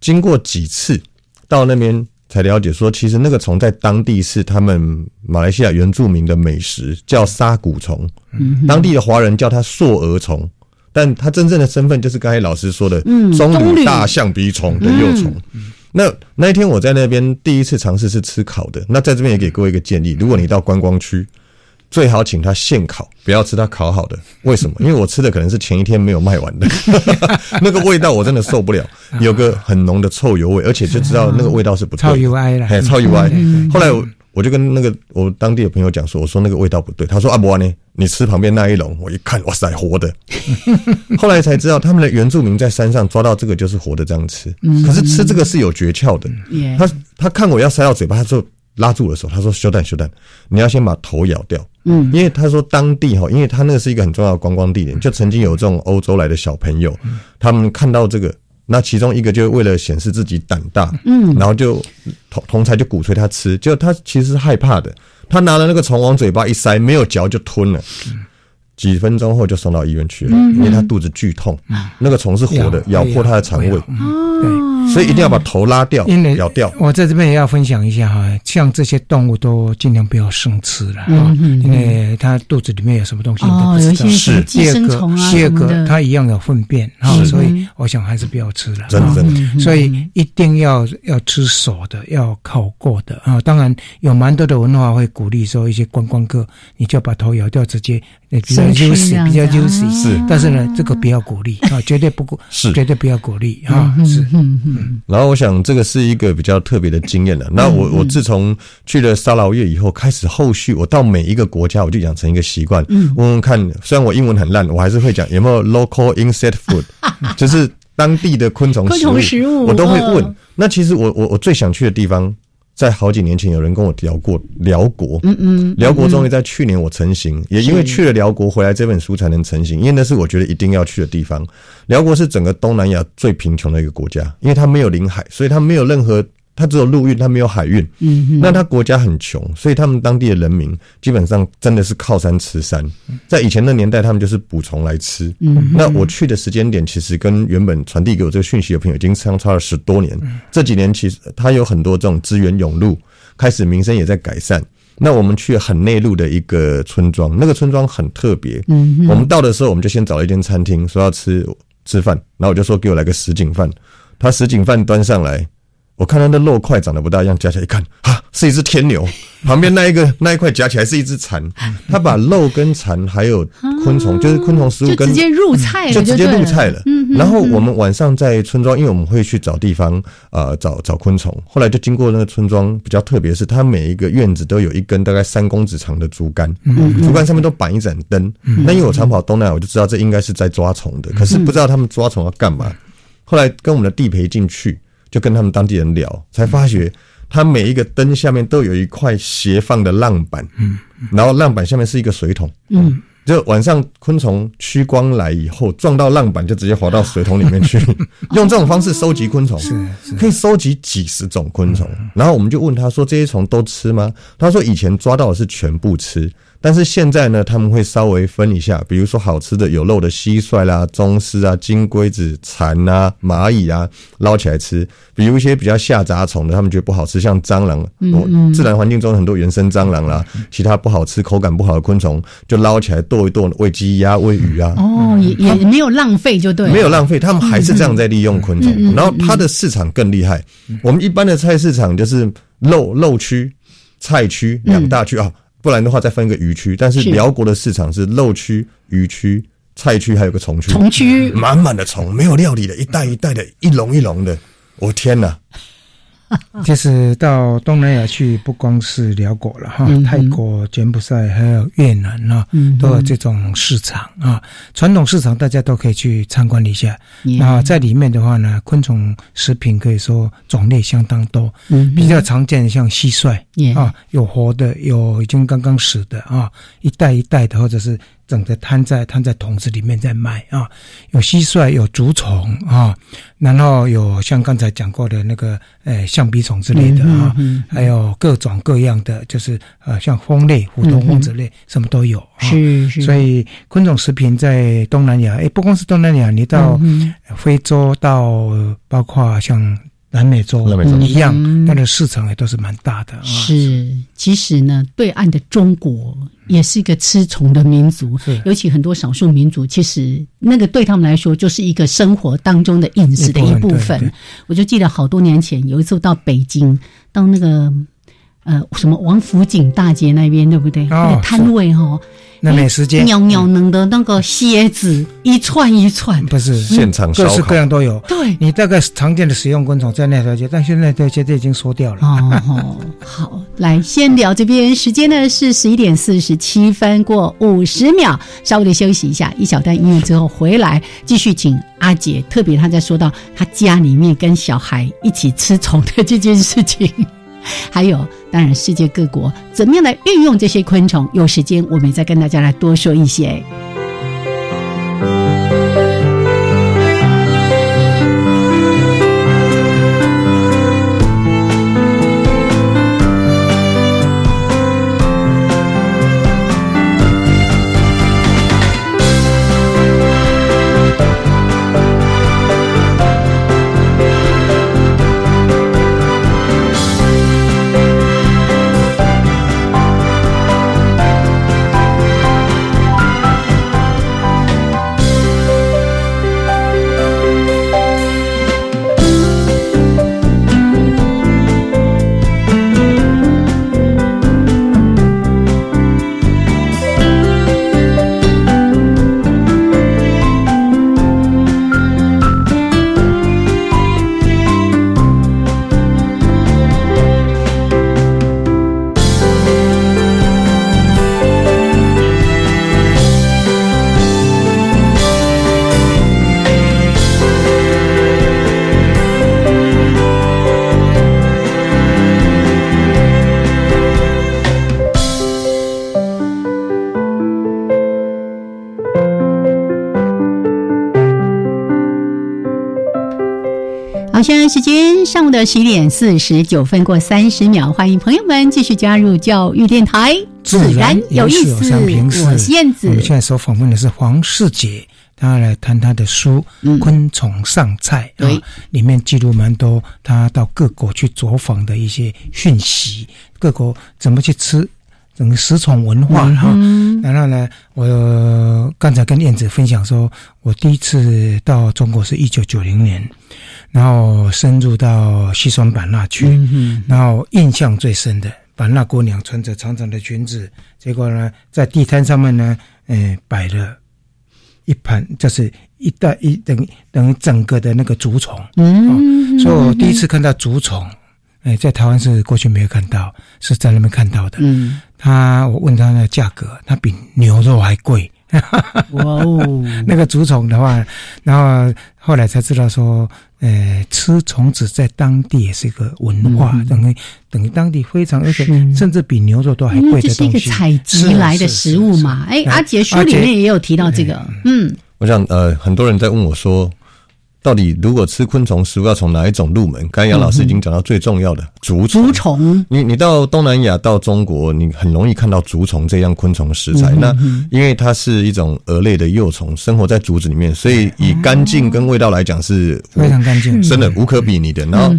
经过几次到那边才了解说，其实那个虫在当地是他们马来西亚原住民的美食，叫沙骨虫，嗯当地的华人叫它硕蛾虫。但它真正的身份就是刚才老师说的嗯棕榈大象鼻虫的幼虫。那那一天我在那边第一次尝试是吃烤的。那在这边也给各位一个建议：如果你到观光区，最好请他现烤，不要吃他烤好的。为什么？因为我吃的可能是前一天没有卖完的，那个味道我真的受不了，有个很浓的臭油味，而且就知道那个味道是不对的超油歪了嘿，超油哀嗯。后来我我就跟那个我当地的朋友讲说，我说那个味道不对，他说阿伯呢，你吃旁边那一笼，我一看，哇塞，活的。后来才知道，他们的原住民在山上抓到这个就是活的这样吃，嗯可是吃这个是有诀窍的。他他看我要塞到嘴巴，他就拉住我的手，他说：“休蛋休蛋，你要先把头咬掉。”嗯。因为他说当地哈，因为他那个是一个很重要的观光地点，就曾经有这种欧洲来的小朋友，他们看到这个，那其中一个就为了显示自己胆大，嗯。然后就同同才就鼓吹他吃，就他其实是害怕的，他拿了那个虫往嘴巴一塞，没有嚼就吞了。几分钟后就送到医院去了，嗯。因为他肚子剧痛，那个虫是活的，咬破他的肠胃，哦，所以一定要把头拉掉因为，咬掉。我在这边也要分享一下哈，像这些动物都尽量不要生吃了啊嗯，嗯因为它肚子里面有什么东西你都哦不知道。有一些什么寄第二个生虫啊第二什么的个它一样有粪便啊，所以我想还是不要吃了。啊真的真的嗯所以一定要要吃熟的，要烤过的啊。当然有蛮多的文化会鼓励说一些观光客，你就把头咬掉，直接呃比较 juicy，比较子 juicy。是但是呢，这个不要鼓励啊，绝对不鼓，是绝对不要鼓励啊，嗯是。嗯嗯然后我想这个是一个比较特别的经验了。那我我自从去了沙劳越以后，开始后续我到每一个国家，我就养成一个习惯，嗯问问看。虽然我英文很烂，我还是会讲有没有 local insect food，就是当地的昆虫昆虫食物我都会问嗯。那其实我我我最想去的地方在好几年前有人跟我聊过辽国，嗯嗯，辽国终于在去年我成型，也因为去了辽国回来，这本书才能成型，因为那是我觉得一定要去的地方。辽国是整个东南亚最贫穷的一个国家，因为它没有临海，所以它没有任何。它只有陆运，它没有海运。嗯，那它国家很穷，所以他们当地的人民基本上真的是靠山吃山。在以前的年代，他们就是捕虫来吃。嗯，那我去的时间点，其实跟原本传递给我这个讯息的朋友已经相差了十多年。这几年其实它有很多这种资源涌入，开始民生也在改善。那我们去很内陆的一个村庄，那个村庄很特别。嗯，我们到的时候，我们就先找了一间餐厅，说要吃吃饭，然后我就说给我来个什锦饭。他什锦饭端上来。我看它的肉块长得不大一样，夹起来一看，啊，是一只天牛。旁边那一个那一块夹起来是一只蚕。他把肉跟蚕还有昆虫，就是昆虫食物，跟直接入菜了，就直接入菜了。然后我们晚上在村庄，因为我们会去找地方，呃，找找昆虫。后来就经过那个村庄，比较特别是，它每一个院子都有一根大概三公尺长的竹竿，竹竿上面都绑一盏灯。那因为我常跑东南，我就知道这应该是在抓虫的，可是不知道他们抓虫要干嘛。后来跟我们的地陪进去。就跟他们当地人聊，才发觉他每一个灯下面都有一块斜放的浪板，嗯，然后浪板下面是一个水桶，嗯，就晚上昆虫趋光来以后撞到浪板就直接滑到水桶里面去，用这种方式收集昆虫，是可以收集几十种昆虫。然后我们就问他说：“这些虫都吃吗？”他说：“以前抓到的是全部吃。”但是现在呢，他们会稍微分一下，比如说好吃的有肉的蟋蟀啦、棕丝啊、金龟子、蚕啊、蚂蚁啊，捞起来吃；比如一些比较下杂虫的，他们觉得不好吃，像蟑螂，嗯自然环境中很多原生蟑螂啦，其他不好吃、口感不好的昆虫，就捞起来剁一剁，喂鸡鸭、喂鱼啊。哦，也也没有浪费，就对，没有浪费，他们还是这样在利用昆虫。然后它的市场更厉害，我们一般的菜市场就是肉肉区、菜区两大区啊。不然的话，再分一个鱼区。但是辽国的市场是肉区、鱼区、菜区，还有个虫区。虫区满满的虫，没有料理的，一袋一袋的，一笼一笼的。我天哪！其实到东南亚去，不光是辽国了哈，泰国、柬埔寨还有越南啊，都有这种市场啊。传统市场大家都可以去参观一下。那在里面的话呢，昆虫食品可以说种类相当多，比较常见的像蟋蟀啊，有活的，有已经刚刚死的啊，一袋一袋的，或者是。整个摊在摊在桶子里面在卖啊，有蟋蟀，有竹虫啊，然后有像刚才讲过的那个呃橡皮虫之类的啊，还有各种各样的，就是呃像蜂类、虎头蜂之类，什么都有。是是。所以昆虫食品在东南亚，哎，不光是东南亚，你到非洲，到包括像。南美洲一样，它的市场也都是蛮大的啊。是，其实呢，对岸的中国也是一个吃虫的民族，尤其很多少数民族，其实那个对他们来说就是一个生活当中的饮食的一部分。我就记得好多年前有一次到北京，到那个呃什么王府井大街那边，对不对？那个摊位哈。那美食街，袅袅嫩的那个蝎子，一串一串，不是现场各式各样都有。对，你大概常见的食用昆虫在那条街，但现在这些都已经缩掉了。哦，好，来先聊这边，时间呢是十一点四十七分过五十秒，稍微的休息一下，一小段音乐之后回来继续，请阿杰，特别他在说到他家里面跟小孩一起吃虫的这件事情。还有，当然，世界各国怎么样来运用这些昆虫？有时间我们再跟大家来多说一些。的十一点四十九分过三十秒，欢迎朋友们继续加入教育电台，自然有意思。我是燕子，我们现在所访问的是黄世杰，他来谈他的书《昆虫上菜》啊，里面记录蛮多他到各国去走访的一些讯息，各国怎么去吃。整个食虫文化哈，然后呢，我刚才跟燕子分享说，我第一次到中国是一九九零年，然后深入到西双版纳去，然后印象最深的版纳姑娘穿着长长的裙子，结果呢，在地摊上面呢，嗯，摆了一盘，就是一袋一等等于整个的那个竹虫，嗯，所以我第一次看到竹虫。哎，在台湾是过去没有看到，是在那边看到的。嗯，他我问他那价格，他比牛肉还贵。哇哦，那个竹虫的话，然后后来才知道说，呃，吃虫子在当地也是一个文化，等于等于当地非常而且甚至比牛肉都还贵的东西。这是一个采集来的食物嘛？哎，阿杰书里面也有提到这个。嗯，我想呃，很多人在问我说。到底如果吃昆虫食物要从哪一种入门？刚才杨老师已经讲到最重要的竹竹虫。你你到东南亚到中国，你很容易看到竹虫这样昆虫食材。那因为它是一种蛾类的幼虫，生活在竹子里面，所以以干净跟味道来讲是非常干净，真的无可比拟的。然后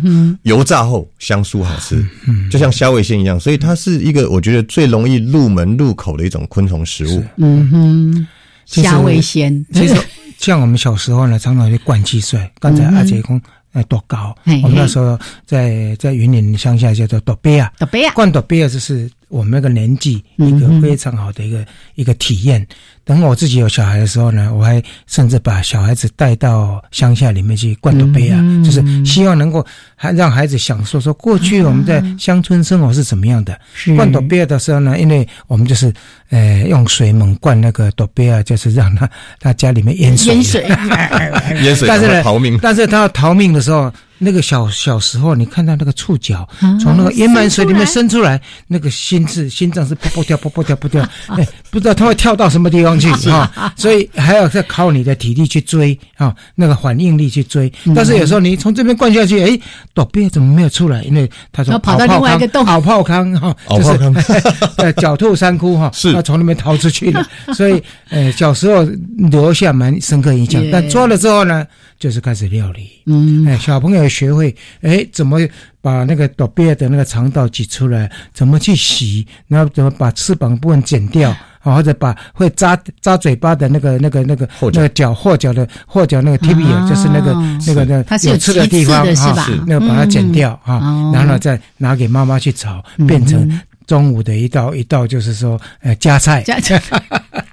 油炸后香酥好吃，就像虾味鲜一样，所以它是一个我觉得最容易入门入口的一种昆虫食物。嗯哼，虾味鲜。其实。像我们小时候呢，常常去灌蟋蟀。刚才阿姐讲，哎，多高？我们那时候在在云林乡下叫做多贝啊，多贝啊，灌多贝啊，就是我们那个年纪一个非常好的一个一个体验。等我自己有小孩的时候呢，我还甚至把小孩子带到乡下里面去灌朵杯啊，就是希望能够还让孩子享受说过去我们在乡村生活是怎么样的。灌朵杯的时候呢，因为我们就是呃用水猛灌那个朵杯啊，就是让他他家里面淹水，淹水，淹水，但是呢，逃命，但是他要逃命的时候。那个小小时候，你看到那个触角从那个淹满水里面伸出来，那个心是心脏是噗噗跳噗噗跳噗 跳，哎，不知道他会跳到什么地方去啊！所以还要再靠你的体力去追啊，那个反应力去追。但是有时候你从这边灌下去，哎，躲避怎么没有出来？因为他说跑到另外一个洞，跑泡坑哈，就是 呃狡兔三窟哈，是他从那边逃出去的。所以呃，小时候留下蛮深刻印象，但抓了之后呢？就是开始料理，嗯，哎，小朋友学会，哎，怎么把那个躲避的那个肠道挤出来，怎么去洗，然后怎么把翅膀部分剪掉，啊，或者把会扎扎嘴巴的那个那个那个那个脚后脚的后脚那个 tibia，就是那个那个那有刺的地方哈，那个把它剪掉啊，然后再拿给妈妈去炒，变成中午的一道一道，就是说，呃，加菜。加菜。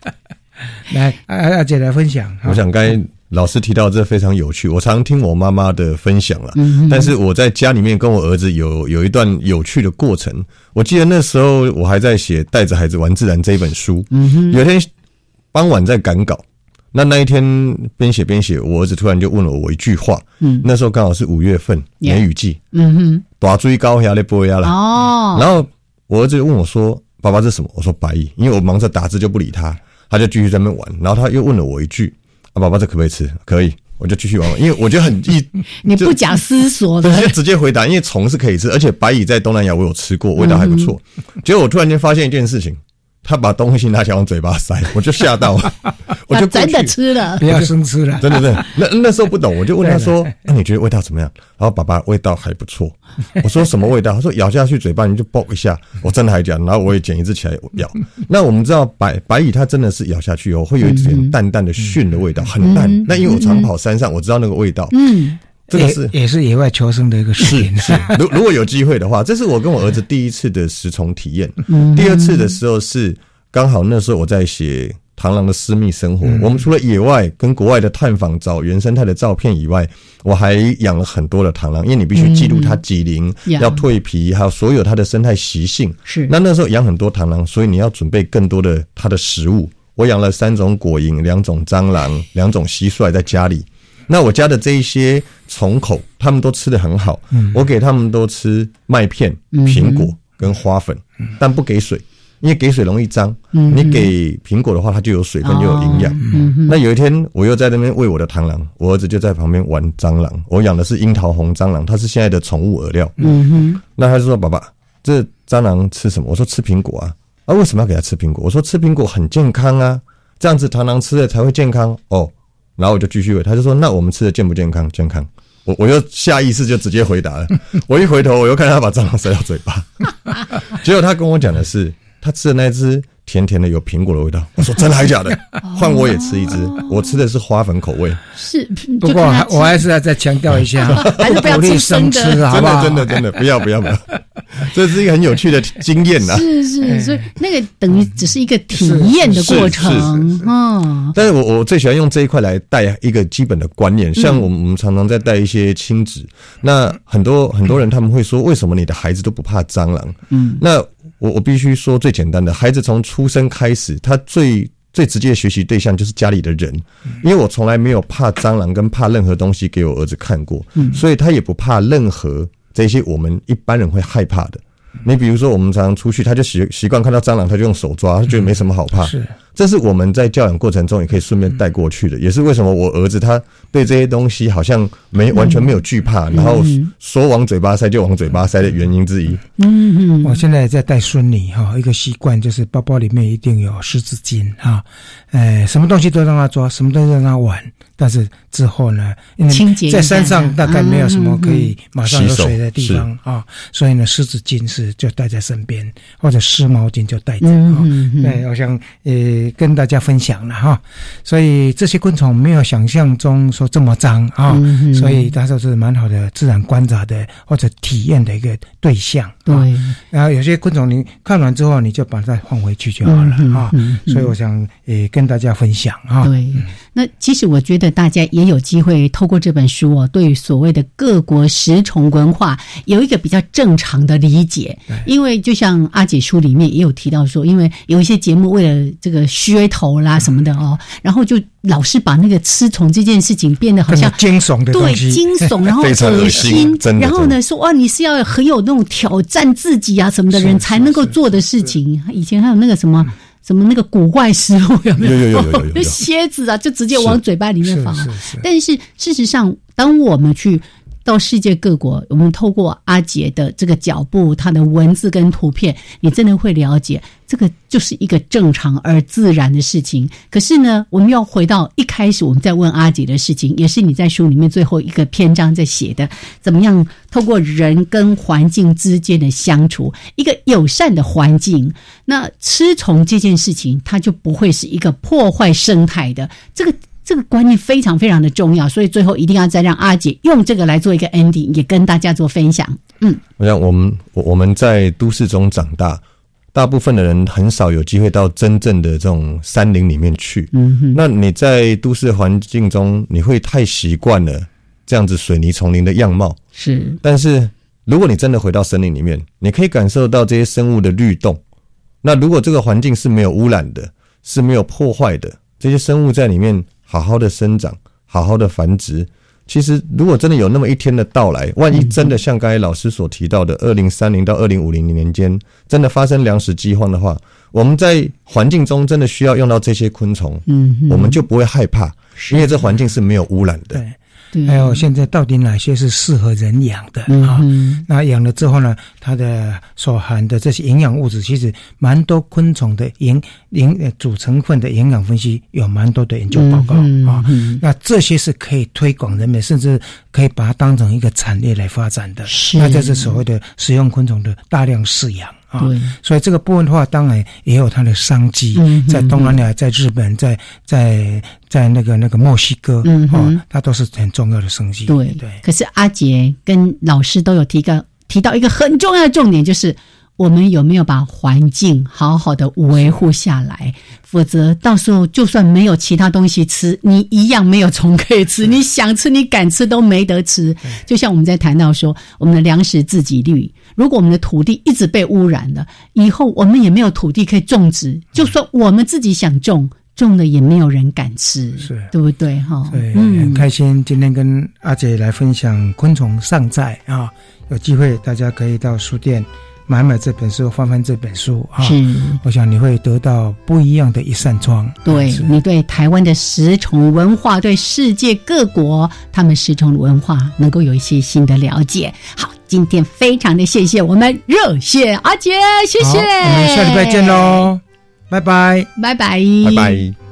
来，阿阿姐来分享。我想该。老师提到这非常有趣，我常听我妈妈的分享了。但是我在家里面跟我儿子有有一段有趣的过程。我记得那时候我还在写《带着孩子玩自然》这一本书。有一天傍晚在赶稿，那那一天边写边写，我儿子突然就问了我一句话。那时候刚好是五月份，梅雨季。嗯哼，大追高压的波压了。哦，然后我儿子就问我说：“爸爸这是什么？”我说：“白蚁。”因为我忙着打字就不理他，他就继续在那边玩。然后他又问了我一句。啊，宝宝，这可不可以吃？可以，我就继续玩玩，因为我觉得很一。你不假思索的，直接直接回答，因为虫是可以吃，而且白蚁在东南亚我有吃过，味道还不错。结果我突然间发现一件事情。他把东西拿起来往嘴巴塞，我就吓到了，我就真的吃了，不要生吃了，真的，真的。那那时候不懂，我就问他说：“那你觉得味道怎么样？”然后爸爸味道还不错。我说什么味道？他说咬下去嘴巴你就爆一下。我真的还讲，然后我也捡一只起来咬。那我们知道白白蚁它真的是咬下去以后会有一点淡淡的熏的味道，很淡。那因为我常跑山上，我知道那个味道。嗯。这个是也是野外求生的一个视频。是，如如果有机会的话，这是我跟我儿子第一次的食虫体验。第二次的时候是刚好那时候我在写螳螂的私密生活。我们除了野外跟国外的探访找原生态的照片以外，我还养了很多的螳螂，因为你必须记录它几龄、要蜕皮，还有所有它的生态习性。是。那那时候养很多螳螂，所以你要准备更多的它的食物。我养了三种果蝇、两种蟑螂、两种蟋蟀在家里。那我家的这一些虫口，他们都吃的很好。我给他们都吃麦片、苹果跟花粉，但不给水，因为给水容易脏，嗯你给苹果的话，它就有水分，哦就有营养。嗯那有一天，我又在那边喂我的螳螂，我儿子就在旁边玩蟑螂。我养的是樱桃红蟑螂，它是现在的宠物饵料。那他就说：“爸爸，这蟑螂吃什么？”我说：“吃苹果啊。”啊，为什么要给它吃苹果？我说：“吃苹果很健康啊，这样子螳螂吃了才会健康哦。”然后我就继续喂，他就说：“那我们吃的健不健康？健康。”我我又下意识就直接回答了。我一回头，我又看他把蟑螂塞到嘴巴，结果他跟我讲的是，他吃的那只甜甜的有苹果的味道。我说：“真的还假的？换我也吃一只，我吃的是花粉口味。”是，不过我还是要再强调一下，还是不要鼓励吃生吃，好不好？真的真的真的，不要不要不要，这是一个很有趣的 经验呐。是是，所以那个等于只是一个体验的过程，嗯，但是我我最喜欢用这一块来带一个基本的观念，像我们我们常常在带一些亲子，那很多很多人他们会说，为什么你的孩子都不怕蟑螂？嗯，那我我必须说最简单的，孩子从出生开始，他最最直接的学习对象就是家里的人，因为我从来没有怕蟑螂跟怕任何东西给我儿子看过，嗯。所以他也不怕任何这些我们一般人会害怕的。你比如说，我们常常出去，他就习习惯看到蟑螂，他就用手抓，他觉得没什么好怕。是，这是我们在教养过程中也可以顺便带过去的，也是为什么我儿子他对这些东西好像没完全没有惧怕，然后说往嘴巴塞就往嘴巴塞的原因之一。嗯。嗯。我现在在带孙女哈，一个习惯就是包包里面一定有湿纸巾哈，呃，什么东西都让他抓，什么东西都让他玩，但是之后呢，因为清洁在山上大概没有什么可以嗯马上有水的地方啊，所以呢，湿纸巾是就带在身边，或者湿毛巾就带着对，我想呃跟大家分享了哈，所以这些昆虫没有想象中说这么脏啊，所以它就是蛮好的自然观察的或者体验的一个对象。对啊，然后有些昆虫你看完之后，你就把它放回去就好了啊。所以我想也跟大家分享啊。对，那其实我觉得大家也有机会透过这本书哦，对于所谓的各国食虫文化有一个比较正常的理解。因为就像阿姐书里面也有提到说，因为有一些节目为了这个噱头啦什么的哦，然后就老是把那个吃虫这件事情变得好像更惊悚的东对惊悚，然后 恶恶心然后呢说哇你是要很有那种挑战自己啊什么的人才能够做的事情。以前还有那个什么。什么那个古怪食物有没有？有有有有有有有就蝎 子啊，就直接往嘴巴里面放但是事实上，当我们去到世界各国，我们透过阿杰的这个脚步、他的文字跟图片，你真的会了解，这个就是一个正常而自然的事情。可是呢，我们要回到一开始我们在问阿杰的事情，也是你在书里面最后一个篇章在写的，怎么样透过人跟环境之间的相处，一个友善的环境，那吃虫这件事情，它就不会是一个破坏生态的这个。这个观念非常非常的重要，所以最后一定要再让阿姐用这个来做一个 ending，也跟大家做分享。嗯，我想我们我我们在都市中长大，大部分的人很少有机会到真正的这种山林里面去。嗯哼，那你在都市环境中，你会太习惯了这样子水泥丛林的样貌。是，但是如果你真的回到森林里面，你可以感受到这些生物的律动。那如果这个环境是没有污染的，是没有破坏的，这些生物在里面好好的生长，好好的繁殖。其实，如果真的有那么一天的到来，万一真的像刚才老师所提到的，二零三零到二零五零年间真的发生粮食饥荒的话，我们在环境中真的需要用到这些昆虫，嗯，我们就不会害怕，因为这环境是没有污染的。还有现在到底哪些是适合人养的嗯啊？哼那养了之后呢，它的所含的这些营养物质，其实蛮多昆虫的营营呃主成分的营养分析有蛮多的研究报告嗯啊。嗯那这些是可以推广人们，甚至可以把它当成一个产业来发展的。是那这是所谓的食用昆虫的大量饲养。啊对，所以这个部分的话，当然也有它的商机，嗯在东南亚、在日本、在在在那个那个墨西哥，嗯哼哦，它都是很重要的生机。对对，可是阿杰跟老师都有提到提到一个很重要的重点，就是我们有没有把环境好好的维护下来？否则到时候就算没有其他东西吃，你一样没有虫可以吃，你想吃你敢吃都没得吃。就像我们在谈到说，我们的粮食自给率，如果我们的土地一直被污染了，以后我们也没有土地可以种植，就算我们自己想种。种了也没有人敢吃，是对不对？哈，对，很开心今天跟阿姐来分享昆虫尚在啊，有机会大家可以到书店买买这本书，翻翻这本书啊，是，我想你会得到不一样的一扇窗。对你对台湾的食虫文化，对世界各国他们食虫文化能够有一些新的了解。好，今天非常的谢谢我们热血阿杰，谢谢，我们下礼拜见喽，拜拜，拜拜，拜拜。